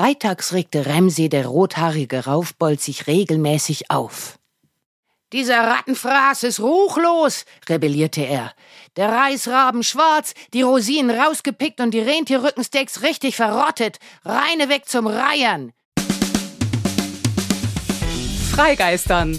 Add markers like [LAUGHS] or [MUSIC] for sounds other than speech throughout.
Freitags regte Remse, der rothaarige Raufbold, sich regelmäßig auf. Dieser Rattenfraß ist ruchlos, rebellierte er. Der Reisraben schwarz, die Rosinen rausgepickt und die Rentierrückensteaks richtig verrottet. Reine weg zum Reiern. Freigeistern,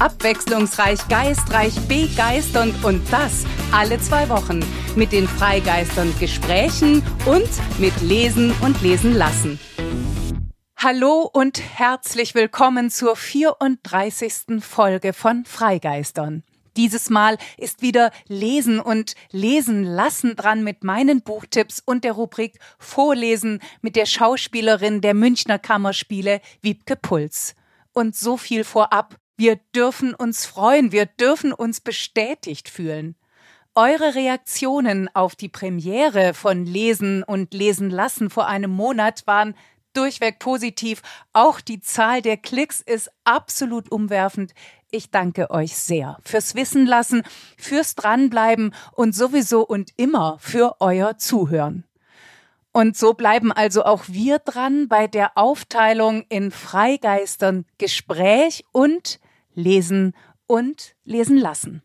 Abwechslungsreich, geistreich, begeisternd und das alle zwei Wochen mit den Freigeistern Gesprächen und mit Lesen und Lesen lassen. Hallo und herzlich willkommen zur 34. Folge von Freigeistern. Dieses Mal ist wieder Lesen und Lesen lassen dran mit meinen Buchtipps und der Rubrik Vorlesen mit der Schauspielerin der Münchner Kammerspiele Wiebke Puls. Und so viel vorab. Wir dürfen uns freuen, wir dürfen uns bestätigt fühlen. Eure Reaktionen auf die Premiere von Lesen und Lesen lassen vor einem Monat waren durchweg positiv. Auch die Zahl der Klicks ist absolut umwerfend. Ich danke euch sehr fürs Wissen lassen, fürs Dranbleiben und sowieso und immer für euer Zuhören. Und so bleiben also auch wir dran bei der Aufteilung in Freigeistern Gespräch und Lesen und Lesen lassen.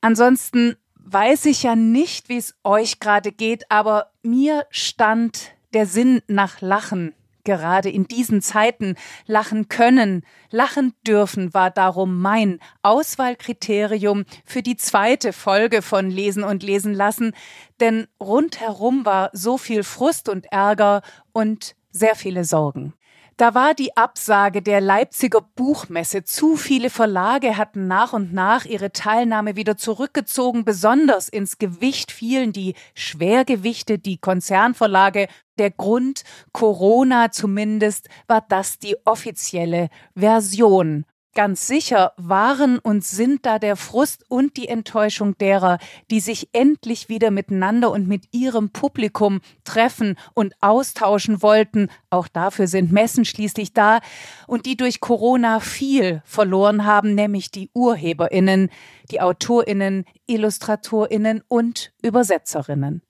Ansonsten weiß ich ja nicht, wie es euch gerade geht, aber mir stand der Sinn nach Lachen gerade in diesen Zeiten lachen können, lachen dürfen, war darum mein Auswahlkriterium für die zweite Folge von Lesen und Lesen lassen, denn rundherum war so viel Frust und Ärger und sehr viele Sorgen. Da war die Absage der Leipziger Buchmesse. Zu viele Verlage hatten nach und nach ihre Teilnahme wieder zurückgezogen. Besonders ins Gewicht fielen die Schwergewichte, die Konzernverlage. Der Grund Corona zumindest war das die offizielle Version. Ganz sicher waren und sind da der Frust und die Enttäuschung derer, die sich endlich wieder miteinander und mit ihrem Publikum treffen und austauschen wollten. Auch dafür sind Messen schließlich da und die durch Corona viel verloren haben, nämlich die Urheberinnen, die Autorinnen, Illustratorinnen und Übersetzerinnen.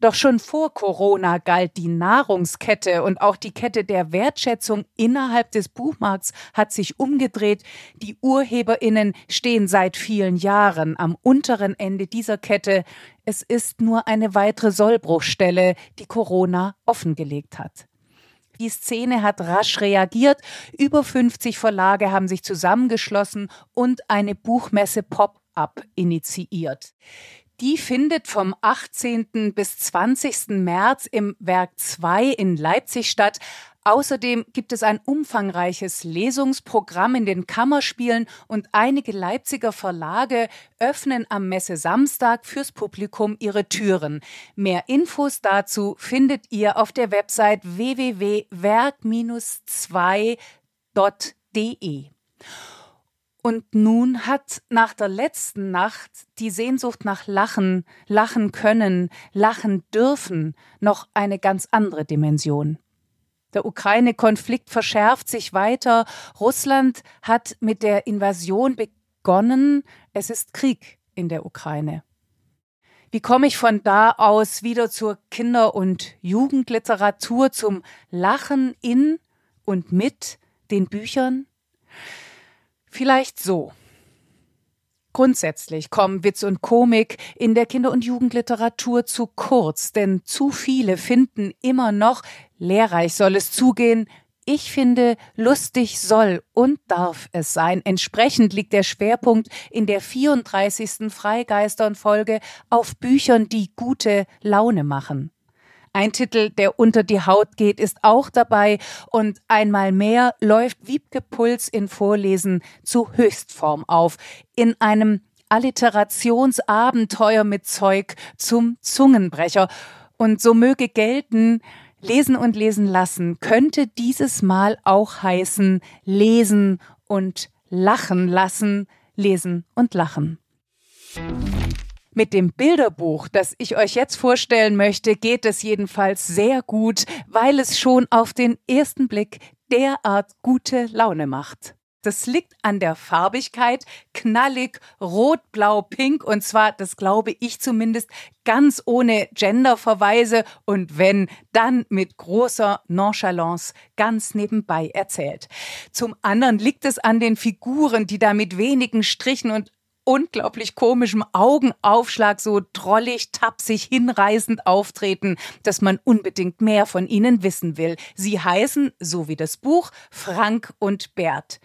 Doch schon vor Corona galt die Nahrungskette und auch die Kette der Wertschätzung innerhalb des Buchmarkts hat sich umgedreht. Die Urheberinnen stehen seit vielen Jahren am unteren Ende dieser Kette. Es ist nur eine weitere Sollbruchstelle, die Corona offengelegt hat. Die Szene hat rasch reagiert. Über 50 Verlage haben sich zusammengeschlossen und eine Buchmesse Pop-up initiiert. Die findet vom 18. bis 20. März im Werk 2 in Leipzig statt. Außerdem gibt es ein umfangreiches Lesungsprogramm in den Kammerspielen und einige Leipziger Verlage öffnen am Messe Samstag fürs Publikum ihre Türen. Mehr Infos dazu findet ihr auf der Website www.werk-2.de. Und nun hat nach der letzten Nacht die Sehnsucht nach Lachen, lachen können, lachen dürfen noch eine ganz andere Dimension. Der Ukraine-Konflikt verschärft sich weiter. Russland hat mit der Invasion begonnen. Es ist Krieg in der Ukraine. Wie komme ich von da aus wieder zur Kinder- und Jugendliteratur, zum Lachen in und mit den Büchern? Vielleicht so. Grundsätzlich kommen Witz und Komik in der Kinder- und Jugendliteratur zu kurz, denn zu viele finden immer noch, lehrreich soll es zugehen, ich finde, lustig soll und darf es sein. Entsprechend liegt der Schwerpunkt in der 34. Freigeistern-Folge auf Büchern, die gute Laune machen. Ein Titel, der unter die Haut geht, ist auch dabei und einmal mehr läuft Wiebke Puls in Vorlesen zu Höchstform auf. In einem Alliterationsabenteuer mit Zeug zum Zungenbrecher. Und so möge gelten, lesen und lesen lassen könnte dieses Mal auch heißen lesen und lachen lassen, lesen und lachen. Mit dem Bilderbuch, das ich euch jetzt vorstellen möchte, geht es jedenfalls sehr gut, weil es schon auf den ersten Blick derart gute Laune macht. Das liegt an der Farbigkeit, knallig, rot, blau, pink und zwar, das glaube ich zumindest, ganz ohne Genderverweise und wenn, dann mit großer Nonchalance ganz nebenbei erzählt. Zum anderen liegt es an den Figuren, die da mit wenigen Strichen und unglaublich komischem Augenaufschlag so drollig, tapsig, hinreißend auftreten, dass man unbedingt mehr von ihnen wissen will. Sie heißen, so wie das Buch, Frank und Bert.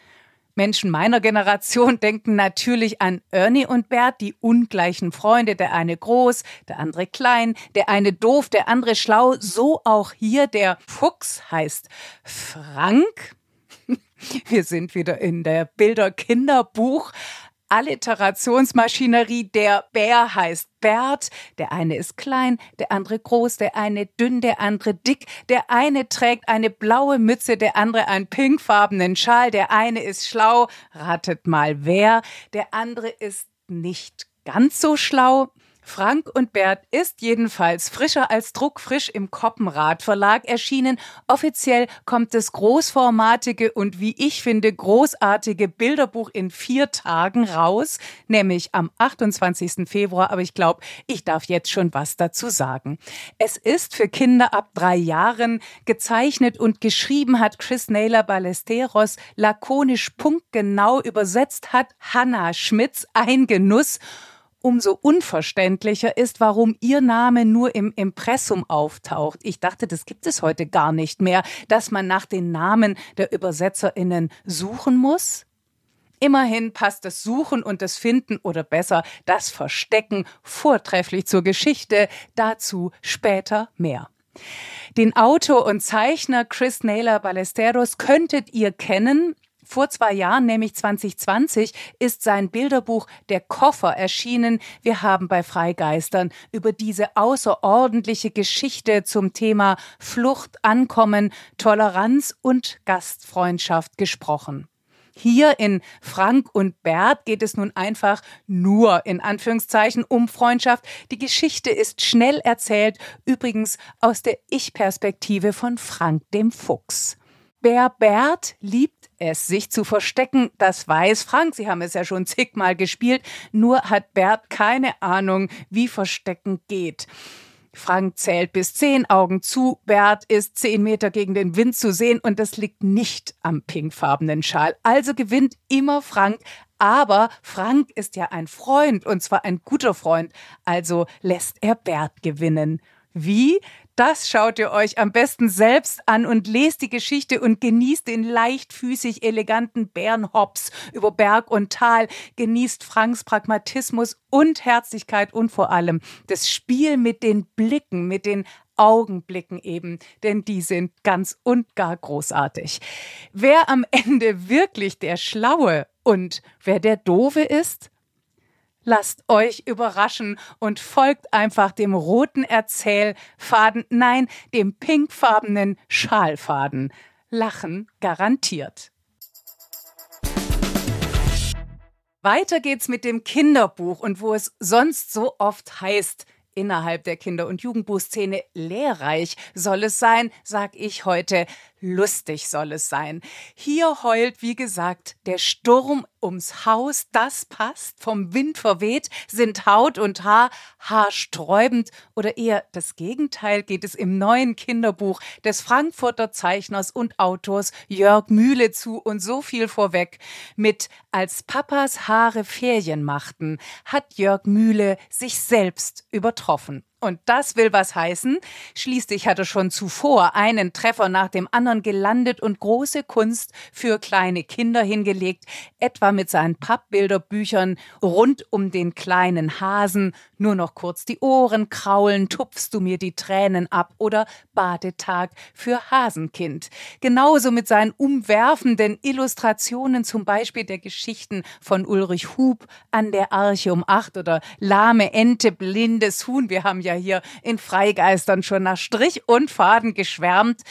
Menschen meiner Generation [LAUGHS] denken natürlich an Ernie und Bert, die ungleichen Freunde, der eine groß, der andere klein, der eine doof, der andere schlau, so auch hier der Fuchs heißt Frank. [LAUGHS] Wir sind wieder in der Bilder-Kinderbuch. Alliterationsmaschinerie. Der Bär heißt Bert, der eine ist klein, der andere groß, der eine dünn, der andere dick, der eine trägt eine blaue Mütze, der andere einen pinkfarbenen Schal, der eine ist schlau, ratet mal wer, der andere ist nicht ganz so schlau. Frank und Bert ist jedenfalls frischer als druckfrisch im Koppenrad Verlag erschienen. Offiziell kommt das großformatige und wie ich finde großartige Bilderbuch in vier Tagen raus, nämlich am 28. Februar. Aber ich glaube, ich darf jetzt schon was dazu sagen. Es ist für Kinder ab drei Jahren gezeichnet und geschrieben hat Chris Naylor Ballesteros, lakonisch punktgenau übersetzt hat Hannah Schmitz, ein Genuss umso unverständlicher ist, warum Ihr Name nur im Impressum auftaucht. Ich dachte, das gibt es heute gar nicht mehr, dass man nach den Namen der Übersetzerinnen suchen muss. Immerhin passt das Suchen und das Finden oder besser das Verstecken vortrefflich zur Geschichte, dazu später mehr. Den Autor und Zeichner Chris Naylor Ballesteros könntet ihr kennen. Vor zwei Jahren, nämlich 2020, ist sein Bilderbuch Der Koffer erschienen. Wir haben bei Freigeistern über diese außerordentliche Geschichte zum Thema Flucht, Ankommen, Toleranz und Gastfreundschaft gesprochen. Hier in Frank und Bert geht es nun einfach nur in Anführungszeichen um Freundschaft. Die Geschichte ist schnell erzählt, übrigens aus der Ich-Perspektive von Frank dem Fuchs. Bär Bert liebt es, sich zu verstecken, das weiß Frank. Sie haben es ja schon zigmal gespielt. Nur hat Bert keine Ahnung, wie Verstecken geht. Frank zählt bis zehn, Augen zu. Bert ist zehn Meter gegen den Wind zu sehen und das liegt nicht am pinkfarbenen Schal. Also gewinnt immer Frank. Aber Frank ist ja ein Freund und zwar ein guter Freund. Also lässt er Bert gewinnen. Wie? Das schaut ihr euch am besten selbst an und lest die Geschichte und genießt den leichtfüßig eleganten Bärenhops über Berg und Tal, genießt Franks Pragmatismus und Herzlichkeit und vor allem das Spiel mit den Blicken, mit den Augenblicken eben, denn die sind ganz und gar großartig. Wer am Ende wirklich der Schlaue und wer der Doofe ist, Lasst euch überraschen und folgt einfach dem roten Erzählfaden, nein, dem pinkfarbenen Schalfaden. Lachen garantiert. Weiter geht's mit dem Kinderbuch und wo es sonst so oft heißt, innerhalb der Kinder- und Jugendbuchszene lehrreich soll es sein, sag ich heute, lustig soll es sein. Hier heult, wie gesagt, der Sturm ums Haus, das passt, vom Wind verweht, sind Haut und Haar haarsträubend oder eher das Gegenteil geht es im neuen Kinderbuch des Frankfurter Zeichners und Autors Jörg Mühle zu und so viel vorweg. Mit Als Papas Haare Ferien machten, hat Jörg Mühle sich selbst übertroffen. Und das will was heißen. Schließlich hat er schon zuvor einen Treffer nach dem anderen gelandet und große Kunst für kleine Kinder hingelegt, etwa mit seinen Pappbilderbüchern rund um den kleinen Hasen, nur noch kurz die Ohren kraulen, tupfst du mir die Tränen ab oder Badetag für Hasenkind. Genauso mit seinen umwerfenden Illustrationen, zum Beispiel der Geschichten von Ulrich Hub an der Arche um acht oder lahme Ente, blindes Huhn. Wir haben ja hier in Freigeistern schon nach Strich und Faden geschwärmt.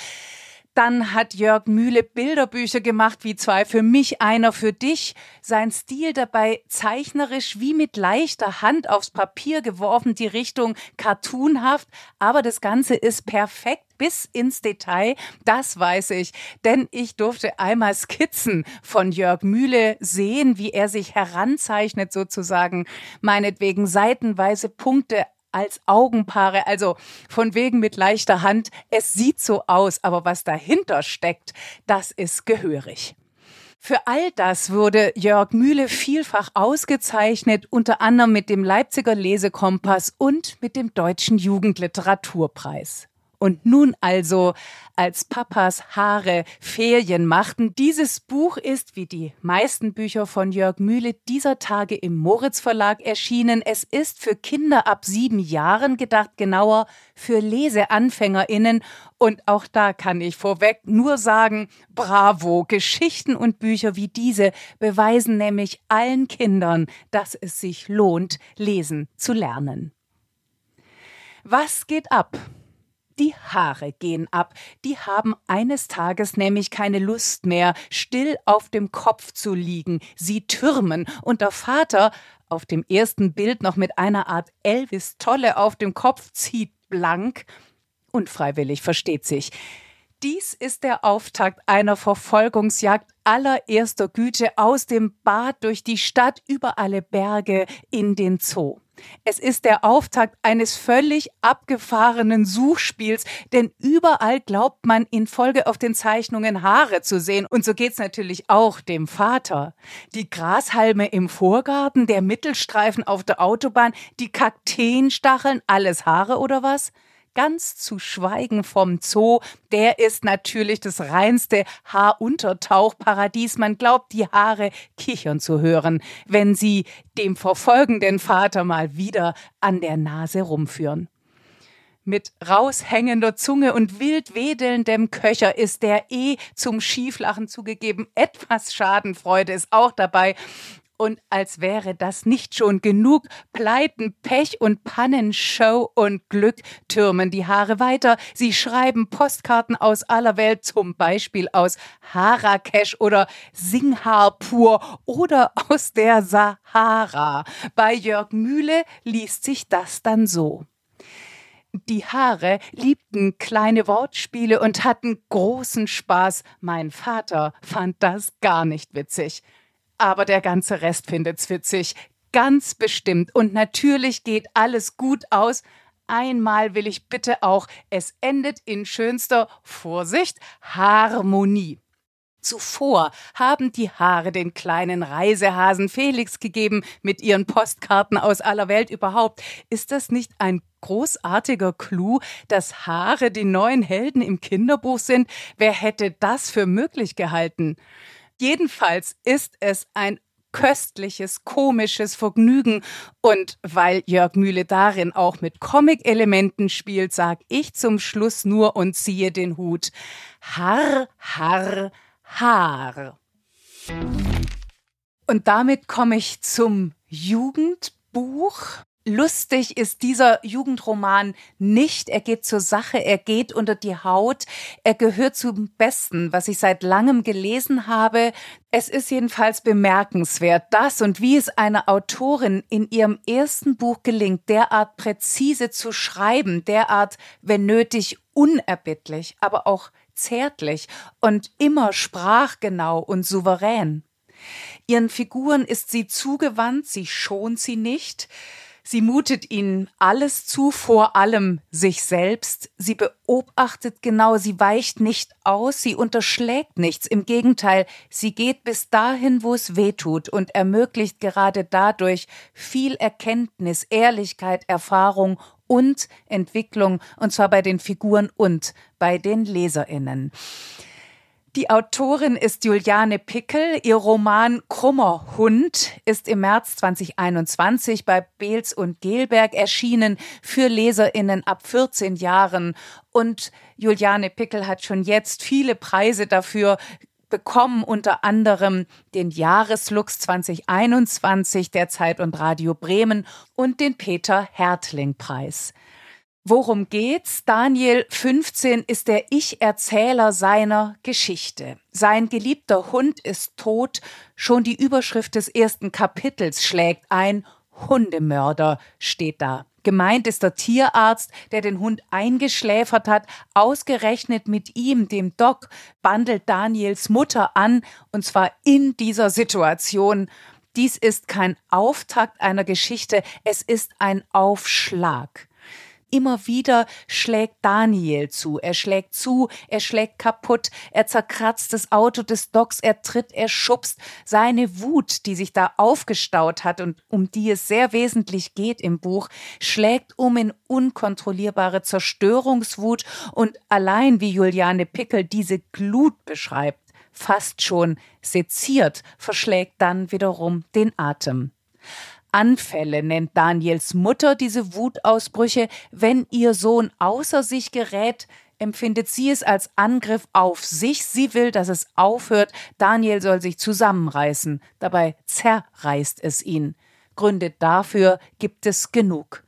Dann hat Jörg Mühle Bilderbücher gemacht, wie zwei für mich, einer für dich. Sein Stil dabei zeichnerisch wie mit leichter Hand aufs Papier geworfen, die Richtung cartoonhaft. Aber das Ganze ist perfekt bis ins Detail. Das weiß ich, denn ich durfte einmal Skizzen von Jörg Mühle sehen, wie er sich heranzeichnet sozusagen, meinetwegen seitenweise Punkte als Augenpaare, also von wegen mit leichter Hand. Es sieht so aus, aber was dahinter steckt, das ist gehörig. Für all das wurde Jörg Mühle vielfach ausgezeichnet, unter anderem mit dem Leipziger Lesekompass und mit dem Deutschen Jugendliteraturpreis. Und nun also, als Papas Haare Ferien machten, dieses Buch ist, wie die meisten Bücher von Jörg Mühle, dieser Tage im Moritz Verlag erschienen. Es ist für Kinder ab sieben Jahren gedacht, genauer für LeseanfängerInnen. Und auch da kann ich vorweg nur sagen, bravo, Geschichten und Bücher wie diese beweisen nämlich allen Kindern, dass es sich lohnt, lesen zu lernen. Was geht ab? Die Haare gehen ab. Die haben eines Tages nämlich keine Lust mehr, still auf dem Kopf zu liegen. Sie türmen. Und der Vater, auf dem ersten Bild noch mit einer Art Elvis-Tolle auf dem Kopf, zieht blank. Unfreiwillig, versteht sich. Dies ist der Auftakt einer Verfolgungsjagd allererster Güte aus dem Bad durch die Stadt über alle Berge in den Zoo. Es ist der Auftakt eines völlig abgefahrenen Suchspiels, denn überall glaubt man in Folge auf den Zeichnungen Haare zu sehen. Und so geht's natürlich auch dem Vater. Die Grashalme im Vorgarten, der Mittelstreifen auf der Autobahn, die Kakteenstacheln, alles Haare oder was? Ganz zu schweigen vom Zoo, der ist natürlich das reinste Haaruntertauchparadies. Man glaubt, die Haare kichern zu hören, wenn sie dem verfolgenden Vater mal wieder an der Nase rumführen. Mit raushängender Zunge und wild wedelndem Köcher ist der eh zum Schieflachen zugegeben. Etwas Schadenfreude ist auch dabei. Und als wäre das nicht schon genug, Pleiten, Pech und Pannen, Show und Glück türmen die Haare weiter. Sie schreiben Postkarten aus aller Welt, zum Beispiel aus Harakesch oder Singapur oder aus der Sahara. Bei Jörg Mühle liest sich das dann so. Die Haare liebten kleine Wortspiele und hatten großen Spaß. Mein Vater fand das gar nicht witzig aber der ganze Rest findet's witzig. Ganz bestimmt. Und natürlich geht alles gut aus. Einmal will ich bitte auch, es endet in schönster Vorsicht Harmonie. Zuvor haben die Haare den kleinen Reisehasen Felix gegeben mit ihren Postkarten aus aller Welt überhaupt. Ist das nicht ein großartiger Clou, dass Haare die neuen Helden im Kinderbuch sind? Wer hätte das für möglich gehalten? Jedenfalls ist es ein köstliches, komisches Vergnügen. Und weil Jörg Mühle darin auch mit Comic-Elementen spielt, sag ich zum Schluss nur und ziehe den Hut. Har, har, har. Und damit komme ich zum Jugendbuch. Lustig ist dieser Jugendroman nicht. Er geht zur Sache, er geht unter die Haut. Er gehört zum Besten, was ich seit langem gelesen habe. Es ist jedenfalls bemerkenswert, dass und wie es einer Autorin in ihrem ersten Buch gelingt, derart präzise zu schreiben, derart, wenn nötig, unerbittlich, aber auch zärtlich und immer sprachgenau und souverän. Ihren Figuren ist sie zugewandt, sie schont sie nicht. Sie mutet ihnen alles zu, vor allem sich selbst. Sie beobachtet genau, sie weicht nicht aus, sie unterschlägt nichts. Im Gegenteil, sie geht bis dahin, wo es weh tut und ermöglicht gerade dadurch viel Erkenntnis, Ehrlichkeit, Erfahrung und Entwicklung, und zwar bei den Figuren und bei den LeserInnen. Die Autorin ist Juliane Pickel. Ihr Roman Krummer Hund ist im März 2021 bei Beels und Gelberg erschienen für LeserInnen ab 14 Jahren. Und Juliane Pickel hat schon jetzt viele Preise dafür bekommen, unter anderem den Jahreslux 2021 der Zeit und Radio Bremen und den Peter Hertling Preis. Worum geht's? Daniel 15 ist der Ich-Erzähler seiner Geschichte. Sein geliebter Hund ist tot. Schon die Überschrift des ersten Kapitels schlägt ein. Hundemörder steht da. Gemeint ist der Tierarzt, der den Hund eingeschläfert hat. Ausgerechnet mit ihm, dem Doc, bandelt Daniels Mutter an, und zwar in dieser Situation. Dies ist kein Auftakt einer Geschichte, es ist ein Aufschlag immer wieder schlägt Daniel zu. Er schlägt zu, er schlägt kaputt, er zerkratzt das Auto des Docs, er tritt, er schubst. Seine Wut, die sich da aufgestaut hat und um die es sehr wesentlich geht im Buch, schlägt um in unkontrollierbare Zerstörungswut und allein wie Juliane Pickel diese Glut beschreibt, fast schon seziert, verschlägt dann wiederum den Atem. Anfälle nennt Daniels Mutter diese Wutausbrüche. Wenn ihr Sohn außer sich gerät, empfindet sie es als Angriff auf sich. Sie will, dass es aufhört. Daniel soll sich zusammenreißen. Dabei zerreißt es ihn. Gründe dafür gibt es genug.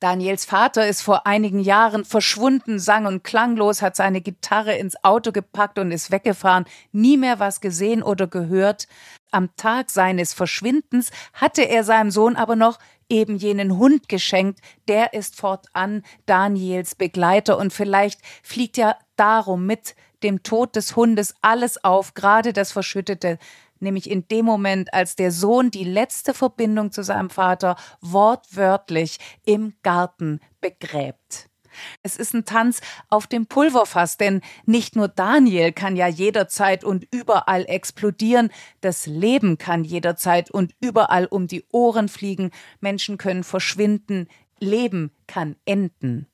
Daniels Vater ist vor einigen Jahren verschwunden, sang und klanglos, hat seine Gitarre ins Auto gepackt und ist weggefahren, nie mehr was gesehen oder gehört. Am Tag seines Verschwindens hatte er seinem Sohn aber noch eben jenen Hund geschenkt, der ist fortan Daniels Begleiter. Und vielleicht fliegt ja darum mit dem Tod des Hundes alles auf, gerade das verschüttete. Nämlich in dem Moment, als der Sohn die letzte Verbindung zu seinem Vater wortwörtlich im Garten begräbt. Es ist ein Tanz auf dem Pulverfass, denn nicht nur Daniel kann ja jederzeit und überall explodieren, das Leben kann jederzeit und überall um die Ohren fliegen, Menschen können verschwinden, Leben kann enden.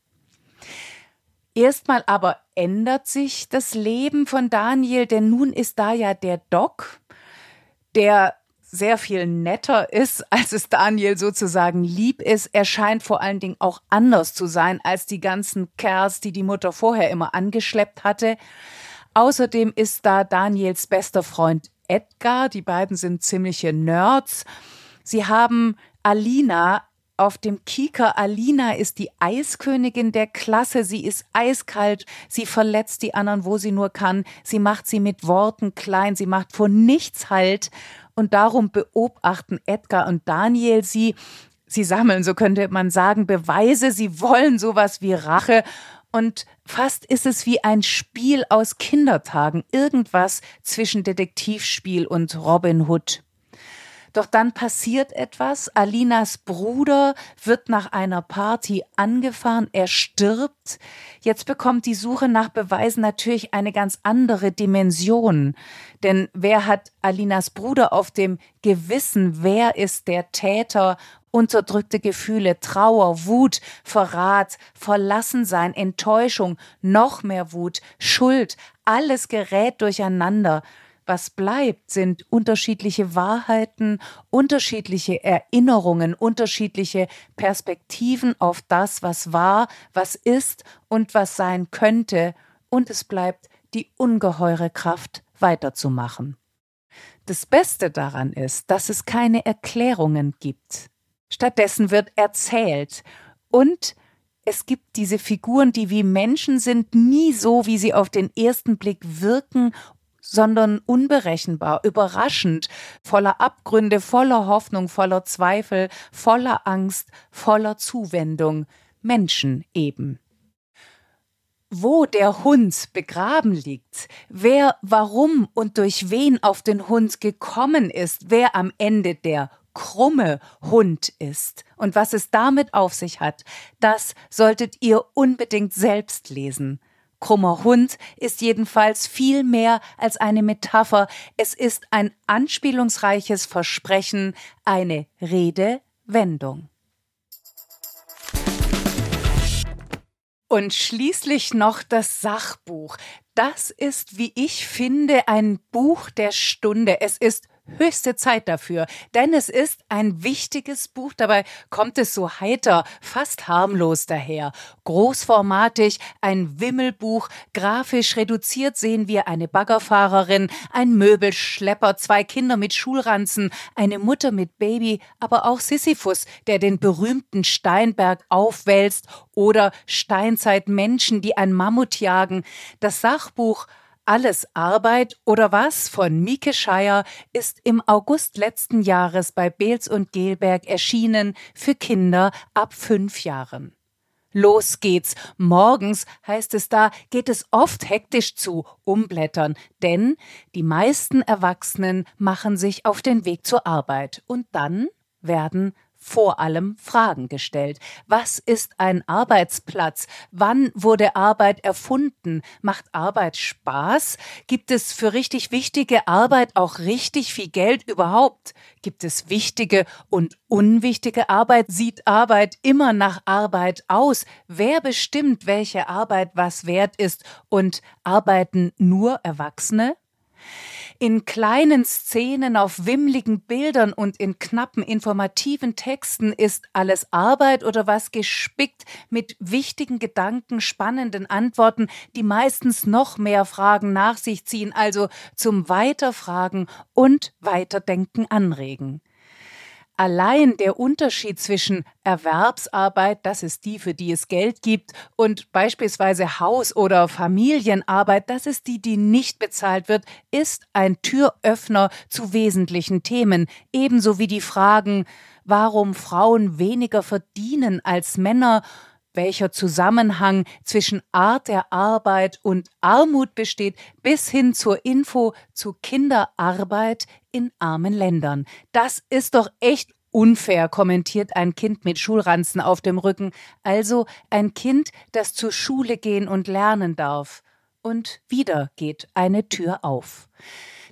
Erstmal aber ändert sich das Leben von Daniel, denn nun ist da ja der Doc, der sehr viel netter ist, als es Daniel sozusagen lieb ist. Er scheint vor allen Dingen auch anders zu sein als die ganzen Kerls, die die Mutter vorher immer angeschleppt hatte. Außerdem ist da Daniels bester Freund Edgar. Die beiden sind ziemliche Nerds. Sie haben Alina auf dem Kieker. Alina ist die Eiskönigin der Klasse. Sie ist eiskalt. Sie verletzt die anderen, wo sie nur kann. Sie macht sie mit Worten klein. Sie macht vor nichts Halt. Und darum beobachten Edgar und Daniel sie. Sie sammeln, so könnte man sagen, Beweise. Sie wollen sowas wie Rache. Und fast ist es wie ein Spiel aus Kindertagen. Irgendwas zwischen Detektivspiel und Robin Hood. Doch dann passiert etwas. Alinas Bruder wird nach einer Party angefahren. Er stirbt. Jetzt bekommt die Suche nach Beweisen natürlich eine ganz andere Dimension. Denn wer hat Alinas Bruder auf dem Gewissen? Wer ist der Täter? Unterdrückte Gefühle, Trauer, Wut, Verrat, Verlassensein, Enttäuschung, noch mehr Wut, Schuld, alles gerät durcheinander. Was bleibt, sind unterschiedliche Wahrheiten, unterschiedliche Erinnerungen, unterschiedliche Perspektiven auf das, was war, was ist und was sein könnte, und es bleibt die ungeheure Kraft, weiterzumachen. Das Beste daran ist, dass es keine Erklärungen gibt. Stattdessen wird erzählt und es gibt diese Figuren, die wie Menschen sind, nie so, wie sie auf den ersten Blick wirken sondern unberechenbar, überraschend, voller Abgründe, voller Hoffnung, voller Zweifel, voller Angst, voller Zuwendung, Menschen eben. Wo der Hund begraben liegt, wer warum und durch wen auf den Hund gekommen ist, wer am Ende der krumme Hund ist und was es damit auf sich hat, das solltet ihr unbedingt selbst lesen. Krummer Hund ist jedenfalls viel mehr als eine Metapher. Es ist ein anspielungsreiches Versprechen, eine Redewendung. Und schließlich noch das Sachbuch. Das ist, wie ich finde, ein Buch der Stunde. Es ist höchste Zeit dafür, denn es ist ein wichtiges Buch. Dabei kommt es so heiter, fast harmlos daher. Großformatig, ein Wimmelbuch, grafisch reduziert sehen wir eine Baggerfahrerin, ein Möbelschlepper, zwei Kinder mit Schulranzen, eine Mutter mit Baby, aber auch Sisyphus, der den berühmten Steinberg aufwälzt oder Steinzeitmenschen, die ein Mammut jagen. Das Sachbuch alles Arbeit oder was von Mieke Scheier ist im August letzten Jahres bei Beels und Gelberg erschienen für Kinder ab fünf Jahren. Los geht's. Morgens, heißt es da, geht es oft hektisch zu, umblättern, denn die meisten Erwachsenen machen sich auf den Weg zur Arbeit und dann werden vor allem Fragen gestellt. Was ist ein Arbeitsplatz? Wann wurde Arbeit erfunden? Macht Arbeit Spaß? Gibt es für richtig wichtige Arbeit auch richtig viel Geld überhaupt? Gibt es wichtige und unwichtige Arbeit? Sieht Arbeit immer nach Arbeit aus? Wer bestimmt, welche Arbeit was wert ist? Und arbeiten nur Erwachsene? In kleinen Szenen auf wimmligen Bildern und in knappen informativen Texten ist alles Arbeit oder was gespickt mit wichtigen Gedanken, spannenden Antworten, die meistens noch mehr Fragen nach sich ziehen, also zum Weiterfragen und Weiterdenken anregen. Allein der Unterschied zwischen Erwerbsarbeit, das ist die, für die es Geld gibt, und beispielsweise Haus- oder Familienarbeit, das ist die, die nicht bezahlt wird, ist ein Türöffner zu wesentlichen Themen, ebenso wie die Fragen, warum Frauen weniger verdienen als Männer, welcher Zusammenhang zwischen Art der Arbeit und Armut besteht, bis hin zur Info zu Kinderarbeit in armen Ländern. Das ist doch echt unfair, kommentiert ein Kind mit Schulranzen auf dem Rücken, also ein Kind, das zur Schule gehen und lernen darf. Und wieder geht eine Tür auf.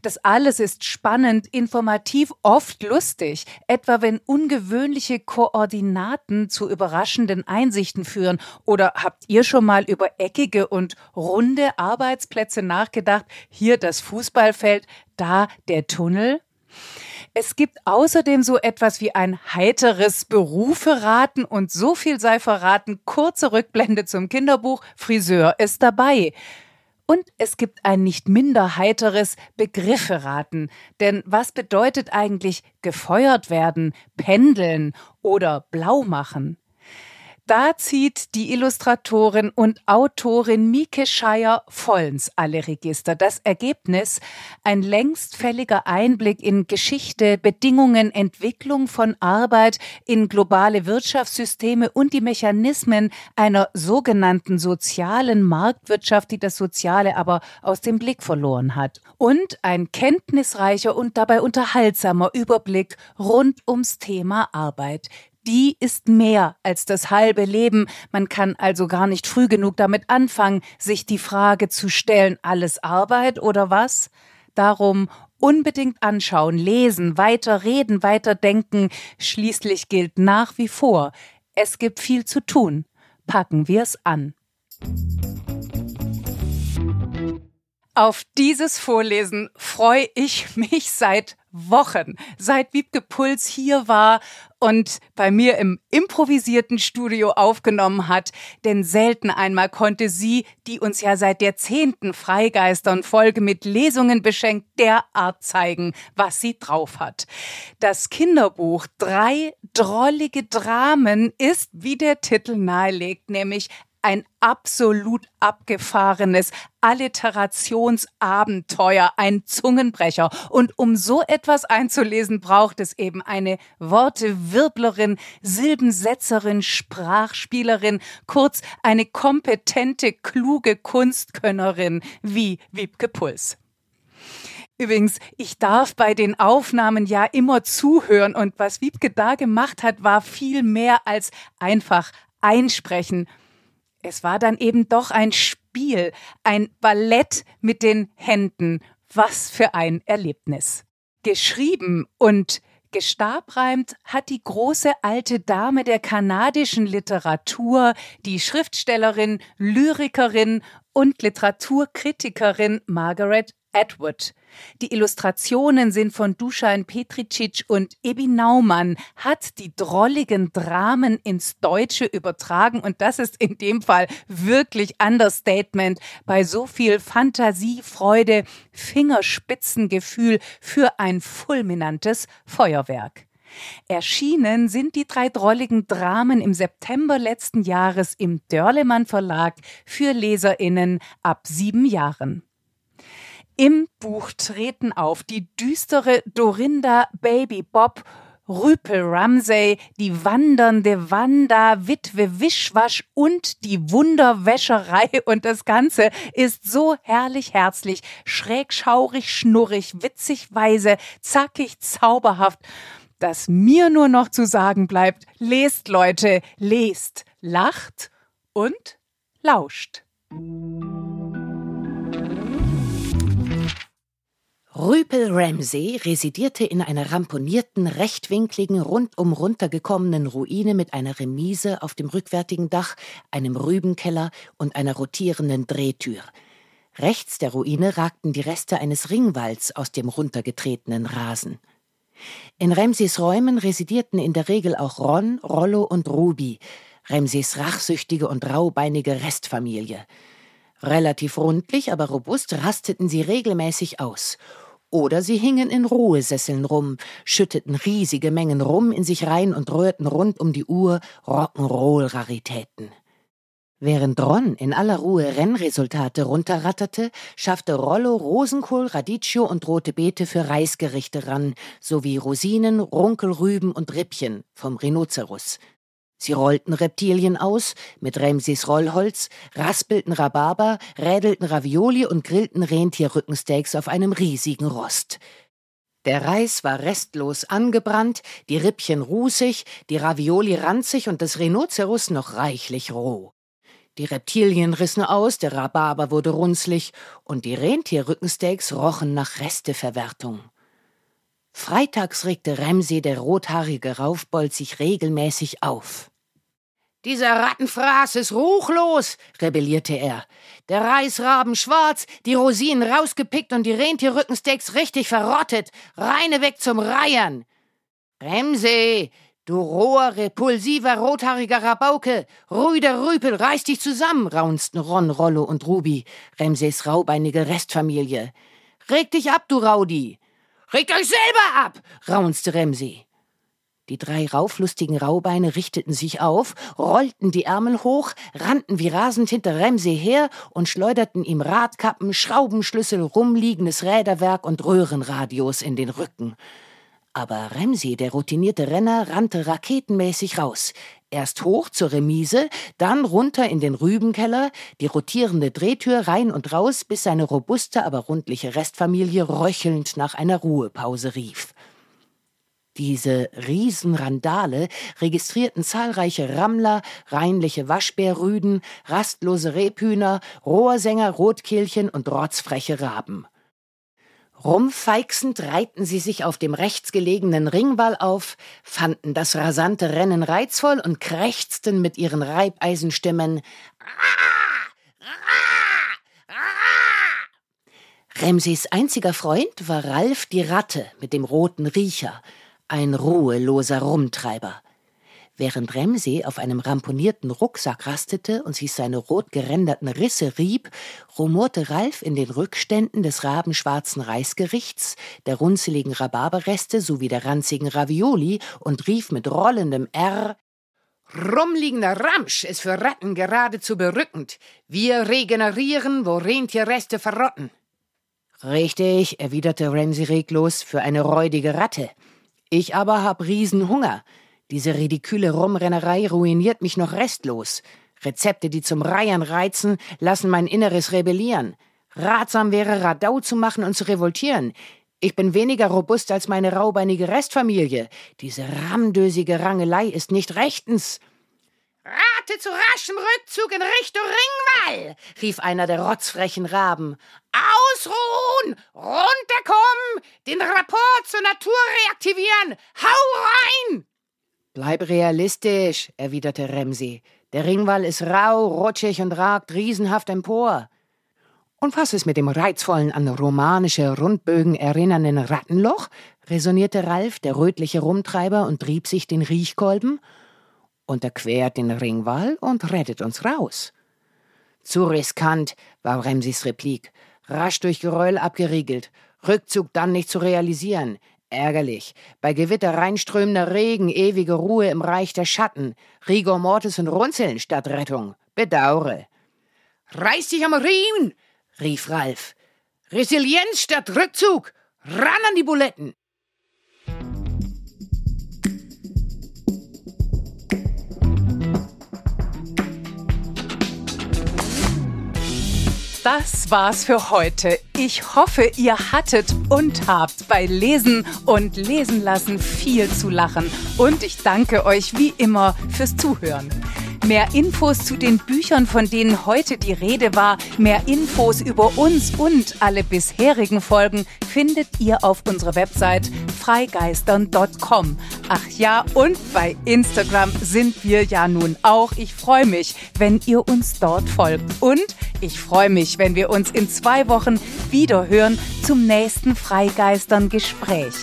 Das alles ist spannend, informativ, oft lustig, etwa wenn ungewöhnliche Koordinaten zu überraschenden Einsichten führen. Oder habt ihr schon mal über eckige und runde Arbeitsplätze nachgedacht? Hier das Fußballfeld, da der Tunnel? Es gibt außerdem so etwas wie ein heiteres Beruferaten und so viel sei verraten, kurze Rückblende zum Kinderbuch, Friseur ist dabei. Und es gibt ein nicht minder heiteres Begrifferaten. Denn was bedeutet eigentlich gefeuert werden, pendeln oder blau machen? Da zieht die Illustratorin und Autorin Mieke Scheier vollends alle Register. Das Ergebnis ein längst fälliger Einblick in Geschichte, Bedingungen, Entwicklung von Arbeit, in globale Wirtschaftssysteme und die Mechanismen einer sogenannten sozialen Marktwirtschaft, die das Soziale aber aus dem Blick verloren hat. Und ein kenntnisreicher und dabei unterhaltsamer Überblick rund ums Thema Arbit die ist mehr als das halbe Leben. Man kann also gar nicht früh genug damit anfangen, sich die Frage zu stellen, alles Arbeit oder was? Darum unbedingt anschauen, lesen, weiter reden, weiter denken. Schließlich gilt nach wie vor, es gibt viel zu tun. Packen wir's an. Auf dieses Vorlesen freue ich mich seit Wochen, seit Wiebke Puls hier war und bei mir im improvisierten Studio aufgenommen hat, denn selten einmal konnte sie, die uns ja seit der zehnten Freigeistern Folge mit Lesungen beschenkt, derart zeigen, was sie drauf hat. Das Kinderbuch Drei drollige Dramen ist, wie der Titel nahelegt, nämlich ein absolut abgefahrenes Alliterationsabenteuer, ein Zungenbrecher. Und um so etwas einzulesen, braucht es eben eine Wortewirblerin, Silbensetzerin, Sprachspielerin, kurz eine kompetente, kluge Kunstkönnerin wie Wiebke Puls. Übrigens, ich darf bei den Aufnahmen ja immer zuhören und was Wiebke da gemacht hat, war viel mehr als einfach einsprechen es war dann eben doch ein Spiel, ein Ballett mit den Händen. Was für ein Erlebnis. Geschrieben und gestabreimt hat die große alte Dame der kanadischen Literatur, die Schriftstellerin, Lyrikerin und Literaturkritikerin Margaret Edward. Die Illustrationen sind von Dusan Petricic und Ebi Naumann hat die drolligen Dramen ins Deutsche übertragen und das ist in dem Fall wirklich Understatement bei so viel Fantasie, Freude, Fingerspitzengefühl für ein fulminantes Feuerwerk. Erschienen sind die drei drolligen Dramen im September letzten Jahres im Dörlemann Verlag für Leserinnen ab sieben Jahren. Im Buch treten auf die düstere Dorinda Baby Bob, Rüpel Ramsey, die wandernde Wanda, Witwe Wischwasch und die Wunderwäscherei. Und das Ganze ist so herrlich herzlich, schräg schaurig, schnurrig, witzig weise, zackig, zauberhaft, dass mir nur noch zu sagen bleibt, lest Leute, lest, lacht und lauscht. Rüpel Ramsey residierte in einer ramponierten, rechtwinkligen, rundum runtergekommenen Ruine mit einer Remise auf dem rückwärtigen Dach, einem Rübenkeller und einer rotierenden Drehtür. Rechts der Ruine ragten die Reste eines Ringwalls aus dem runtergetretenen Rasen. In Ramseys Räumen residierten in der Regel auch Ron, Rollo und Ruby, Ramseys rachsüchtige und raubeinige Restfamilie. Relativ rundlich, aber robust rasteten sie regelmäßig aus oder sie hingen in Ruhesesseln rum, schütteten riesige Mengen Rum in sich rein und rührten rund um die Uhr Rock'n'Roll-Raritäten. Während Ron in aller Ruhe Rennresultate runterratterte, schaffte Rollo Rosenkohl, Radicchio und rote Beete für Reisgerichte ran, sowie Rosinen, Runkelrüben und Rippchen vom Rhinoceros, Sie rollten Reptilien aus mit Ramses Rollholz, raspelten Rhabarber, rädelten Ravioli und grillten Rentierrückensteaks auf einem riesigen Rost. Der Reis war restlos angebrannt, die Rippchen rußig, die Ravioli ranzig und das Rhinoceros noch reichlich roh. Die Reptilien rissen aus, der Rhabarber wurde runzlig und die Rentierrückensteaks rochen nach Resteverwertung. Freitags regte Ramsey, der rothaarige Raufbold, sich regelmäßig auf. Dieser Rattenfraß ist ruchlos, rebellierte er. Der Reisraben schwarz, die Rosinen rausgepickt und die Rentierrückensteaks richtig verrottet. Reine weg zum Reiern. Ramsey, du roher, repulsiver, rothaariger Rabauke, rüder Rüpel, reiß dich zusammen, raunsten Ron, Rollo und Ruby, Ramseys raubeinige Restfamilie. Reg dich ab, du Raudi! Regt euch selber ab! raunzte Ramsey. Die drei rauflustigen Raubeine richteten sich auf, rollten die Ärmel hoch, rannten wie rasend hinter Ramsey her und schleuderten ihm Radkappen, Schraubenschlüssel, rumliegendes Räderwerk und Röhrenradios in den Rücken. Aber Ramsey, der routinierte Renner, rannte raketenmäßig raus. Erst hoch zur Remise, dann runter in den Rübenkeller, die rotierende Drehtür rein und raus, bis seine robuste, aber rundliche Restfamilie röchelnd nach einer Ruhepause rief. Diese Riesenrandale registrierten zahlreiche Rammler, reinliche Waschbärrüden, rastlose Rebhühner, Rohrsänger, Rotkehlchen und rotzfreche Raben. Rumfeixend reihten sie sich auf dem rechts gelegenen Ringwall auf, fanden das rasante Rennen reizvoll und krächzten mit ihren Reibeisenstimmen Remsis einziger Freund war Ralf die Ratte mit dem roten Riecher, ein ruheloser Rumtreiber. Während Ramsey auf einem ramponierten Rucksack rastete und sich seine rot geränderten Risse rieb, rumorte Ralf in den Rückständen des rabenschwarzen Reisgerichts, der runzeligen Rhabarberreste sowie der ranzigen Ravioli und rief mit rollendem R Rumliegender Ramsch ist für Ratten geradezu berückend. Wir regenerieren, wo Rentierreste verrotten. Richtig, erwiderte Ramsey reglos, für eine räudige Ratte. Ich aber hab Riesenhunger. Diese ridiküle Rumrennerei ruiniert mich noch restlos. Rezepte, die zum Reiern reizen, lassen mein Inneres rebellieren. Ratsam wäre, Radau zu machen und zu revoltieren. Ich bin weniger robust als meine raubeinige Restfamilie. Diese ramdösige Rangelei ist nicht rechtens. Rate zu raschem Rückzug in Richtung Ringwall, rief einer der rotzfrechen Raben. Ausruhen! Runterkommen! Den Rapport zur Natur reaktivieren! Hau rein! Bleib realistisch, erwiderte Ramsey. Der Ringwall ist rau, rutschig und ragt riesenhaft empor. Und was ist mit dem reizvollen, an romanische Rundbögen erinnernden Rattenloch? resonierte Ralf, der rötliche Rumtreiber, und trieb sich den Riechkolben. Unterquert den Ringwall und rettet uns raus. Zu riskant, war Remsis Replik. Rasch durch Geröll abgeriegelt. Rückzug dann nicht zu realisieren. Ärgerlich. Bei Gewitter reinströmender Regen, ewige Ruhe im Reich der Schatten. Rigor Mortis und Runzeln statt Rettung. Bedaure. Reiß dich am Riemen! rief Ralf. Resilienz statt Rückzug! Ran an die Buletten! Das war's für heute. Ich hoffe, ihr hattet und habt bei Lesen und Lesen lassen viel zu lachen. Und ich danke euch wie immer fürs Zuhören. Mehr Infos zu den Büchern, von denen heute die Rede war, mehr Infos über uns und alle bisherigen Folgen findet ihr auf unserer Website freigeistern.com. Ach ja, und bei Instagram sind wir ja nun auch. Ich freue mich, wenn ihr uns dort folgt. Und ich freue mich, wenn wir uns in zwei Wochen wieder hören zum nächsten Freigeistern-Gespräch.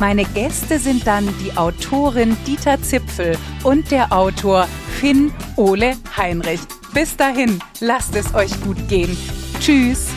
Meine Gäste sind dann die Autorin Dieter Zipfel und der Autor Finn Ole Heinrich. Bis dahin, lasst es euch gut gehen. Tschüss.